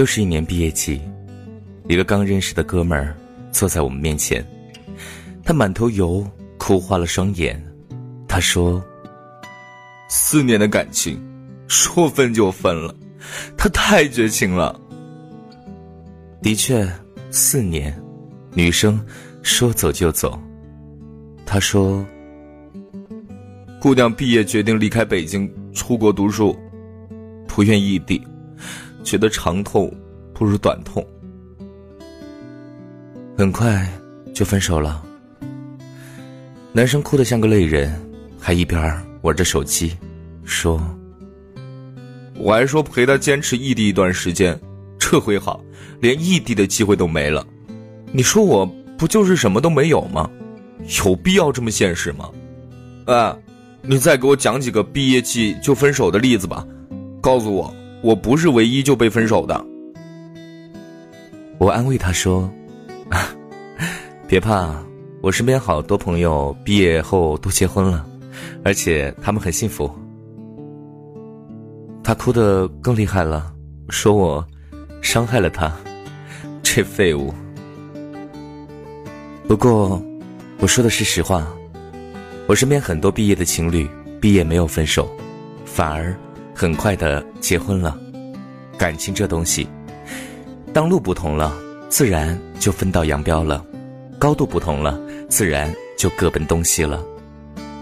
又是一年毕业季，一个刚认识的哥们儿坐在我们面前，他满头油，哭花了双眼。他说：“四年的感情，说分就分了，他太绝情了。”的确，四年，女生说走就走。他说：“姑娘毕业决定离开北京，出国读书，不愿异地。”觉得长痛不如短痛，很快就分手了。男生哭得像个泪人，还一边玩着手机，说：“我还说陪他坚持异地一段时间，这回好，连异地的机会都没了。你说我不就是什么都没有吗？有必要这么现实吗？哎，你再给我讲几个毕业季就分手的例子吧，告诉我。”我不是唯一就被分手的。我安慰他说：“别怕，我身边好多朋友毕业后都结婚了，而且他们很幸福。”他哭得更厉害了，说我伤害了他，这废物。不过，我说的是实话，我身边很多毕业的情侣毕业没有分手，反而。很快的结婚了，感情这东西，当路不同了，自然就分道扬镳了；高度不同了，自然就各奔东西了。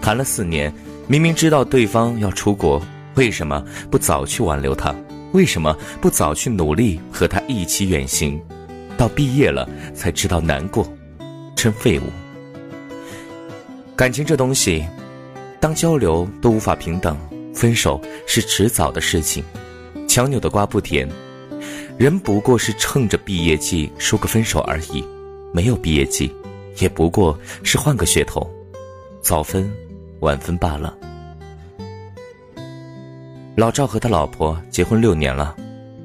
谈了四年，明明知道对方要出国，为什么不早去挽留他？为什么不早去努力和他一起远行？到毕业了才知道难过，真废物。感情这东西，当交流都无法平等。分手是迟早的事情，强扭的瓜不甜。人不过是趁着毕业季说个分手而已，没有毕业季，也不过是换个噱头，早分晚分罢了。老赵和他老婆结婚六年了，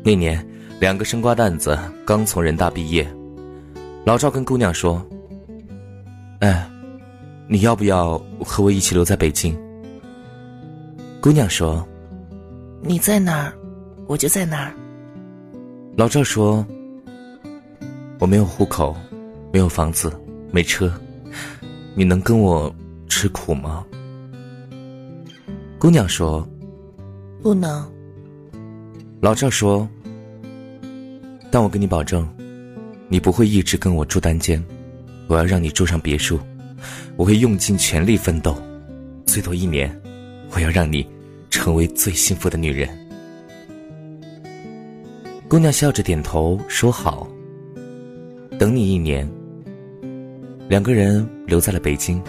那年两个生瓜蛋子刚从人大毕业，老赵跟姑娘说：“哎，你要不要和我一起留在北京？”姑娘说：“你在哪儿，我就在哪儿。”老赵说：“我没有户口，没有房子，没车，你能跟我吃苦吗？”姑娘说：“不能。”老赵说：“但我跟你保证，你不会一直跟我住单间，我要让你住上别墅，我会用尽全力奋斗，最多一年，我要让你。”成为最幸福的女人。姑娘笑着点头说：“好。”等你一年。两个人留在了北京。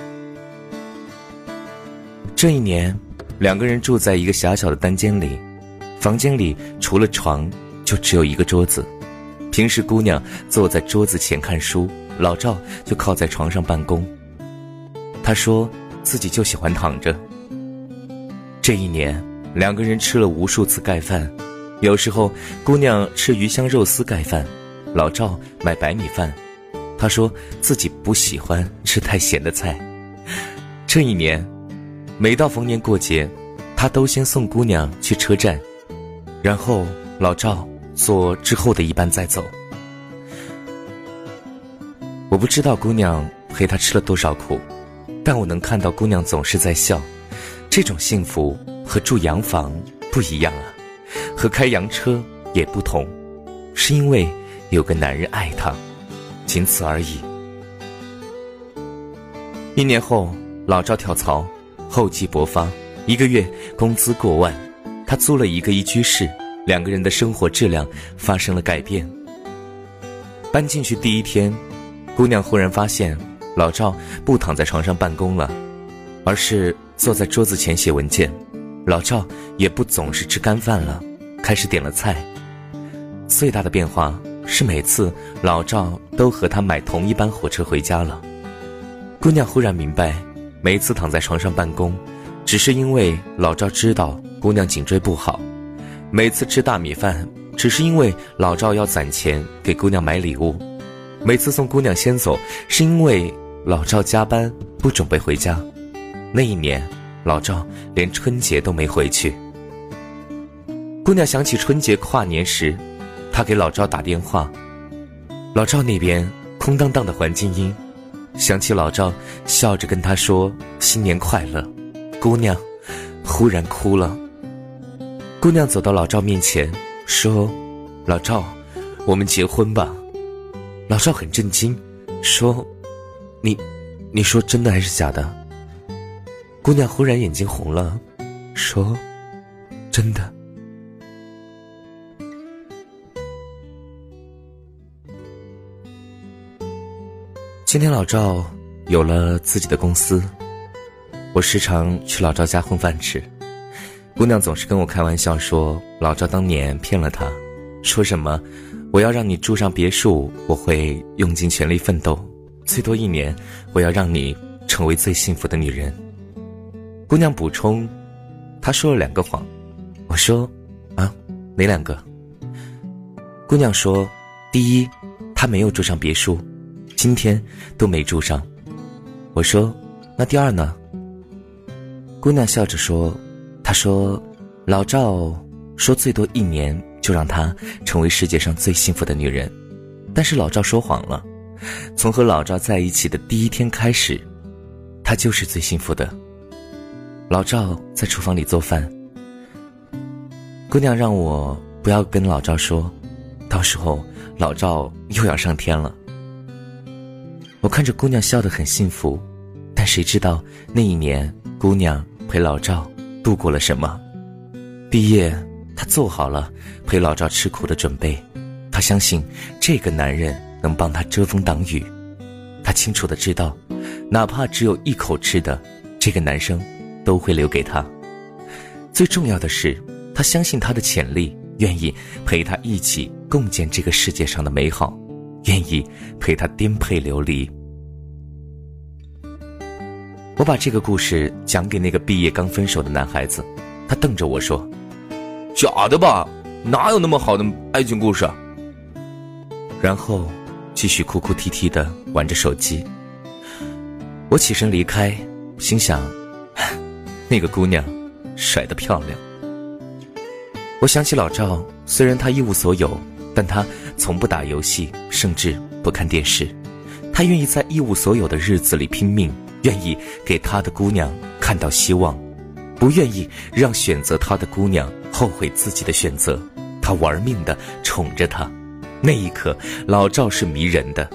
这一年，两个人住在一个狭小的单间里，房间里除了床，就只有一个桌子。平时姑娘坐在桌子前看书，老赵就靠在床上办公。他说自己就喜欢躺着。这一年，两个人吃了无数次盖饭，有时候姑娘吃鱼香肉丝盖饭，老赵买白米饭。他说自己不喜欢吃太咸的菜。这一年，每到逢年过节，他都先送姑娘去车站，然后老赵坐之后的一班再走。我不知道姑娘陪他吃了多少苦，但我能看到姑娘总是在笑。这种幸福和住洋房不一样啊，和开洋车也不同，是因为有个男人爱她，仅此而已。一年后，老赵跳槽，厚积薄发，一个月工资过万，他租了一个一居室，两个人的生活质量发生了改变。搬进去第一天，姑娘忽然发现，老赵不躺在床上办公了，而是。坐在桌子前写文件，老赵也不总是吃干饭了，开始点了菜。最大的变化是每次老赵都和他买同一班火车回家了。姑娘忽然明白，每次躺在床上办公，只是因为老赵知道姑娘颈椎不好；每次吃大米饭，只是因为老赵要攒钱给姑娘买礼物；每次送姑娘先走，是因为老赵加班不准备回家。那一年，老赵连春节都没回去。姑娘想起春节跨年时，他给老赵打电话，老赵那边空荡荡的环境音，想起老赵笑着跟他说“新年快乐”，姑娘忽然哭了。姑娘走到老赵面前说：“老赵，我们结婚吧。”老赵很震惊，说：“你，你说真的还是假的？”姑娘忽然眼睛红了，说：“真的。”今天老赵有了自己的公司，我时常去老赵家混饭吃。姑娘总是跟我开玩笑说，老赵当年骗了她，说什么我要让你住上别墅，我会用尽全力奋斗，最多一年，我要让你成为最幸福的女人。姑娘补充，她说了两个谎。我说，啊，哪两个？姑娘说，第一，她没有住上别墅。今天都没住上，我说，那第二呢？姑娘笑着说：“她说，老赵说最多一年就让她成为世界上最幸福的女人，但是老赵说谎了。从和老赵在一起的第一天开始，她就是最幸福的。老赵在厨房里做饭，姑娘让我不要跟老赵说，到时候老赵又要上天了。”我看着姑娘笑得很幸福，但谁知道那一年姑娘陪老赵度过了什么？毕业，她做好了陪老赵吃苦的准备，她相信这个男人能帮她遮风挡雨，她清楚的知道，哪怕只有一口吃的，这个男生都会留给他。最重要的是，他相信他的潜力，愿意陪他一起共建这个世界上的美好。愿意陪他颠沛流离。我把这个故事讲给那个毕业刚分手的男孩子，他瞪着我说：“假的吧？哪有那么好的爱情故事？”然后继续哭哭啼啼的玩着手机。我起身离开，心想：那个姑娘甩得漂亮。我想起老赵，虽然他一无所有。但他从不打游戏，甚至不看电视。他愿意在一无所有的日子里拼命，愿意给他的姑娘看到希望，不愿意让选择他的姑娘后悔自己的选择。他玩命的宠着她。那一刻，老赵是迷人的。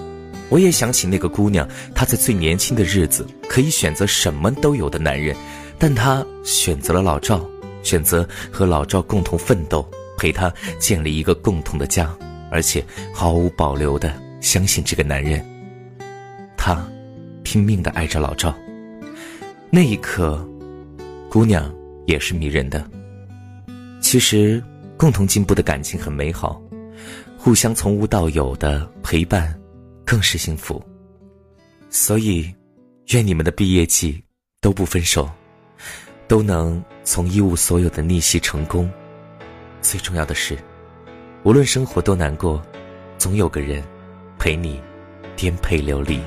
我也想起那个姑娘，她在最年轻的日子可以选择什么都有的男人，但她选择了老赵，选择和老赵共同奋斗。陪他建立一个共同的家，而且毫无保留的相信这个男人。他拼命的爱着老赵。那一刻，姑娘也是迷人的。其实，共同进步的感情很美好，互相从无到有的陪伴更是幸福。所以，愿你们的毕业季都不分手，都能从一无所有的逆袭成功。最重要的是无论生活多难过总有个人陪你颠沛流离。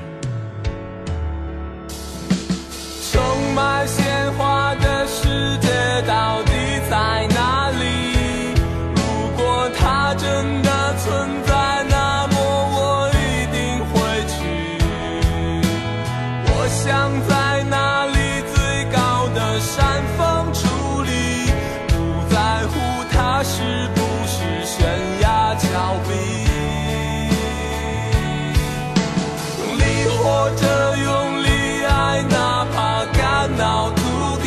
充满鲜花的世界到山峰矗立，不在乎它是不是悬崖峭壁。用力活着，用力爱，哪怕肝脑涂地，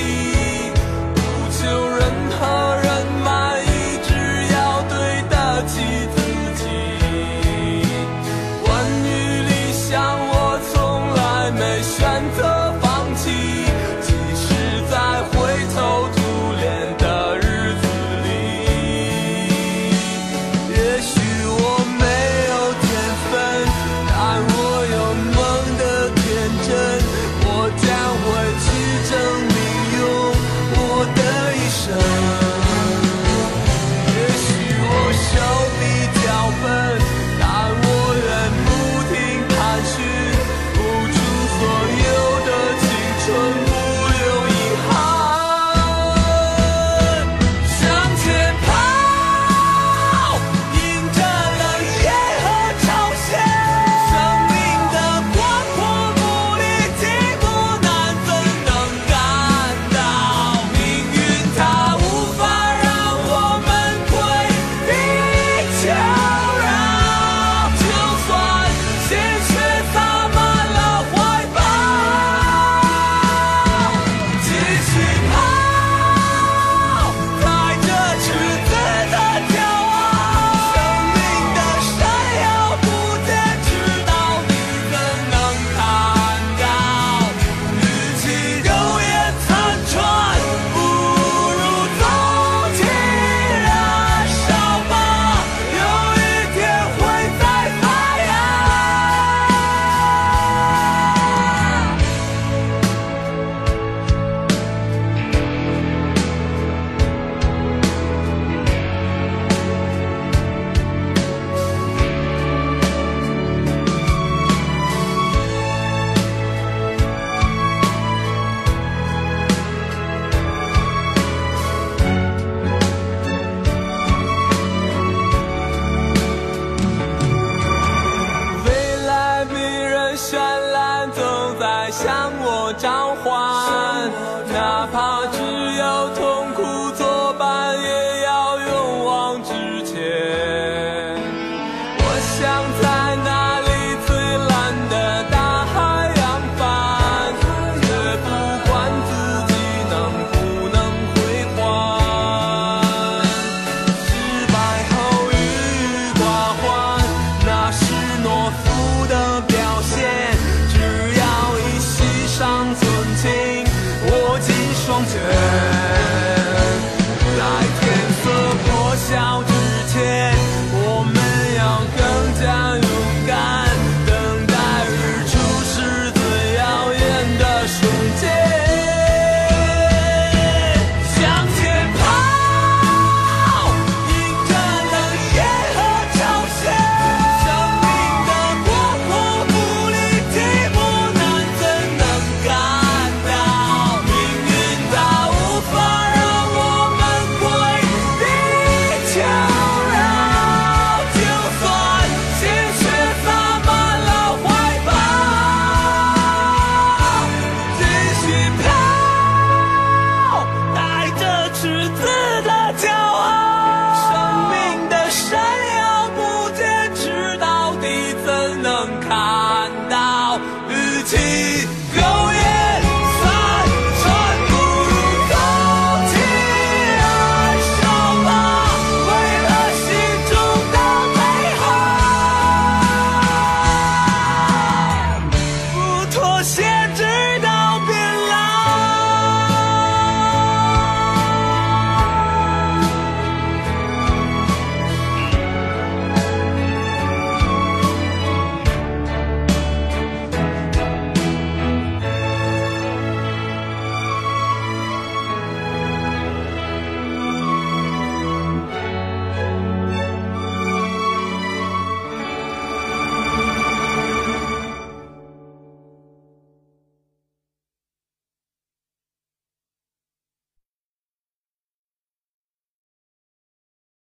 不求任何人满意，只要对得起自己。关于理想，我从来没选择。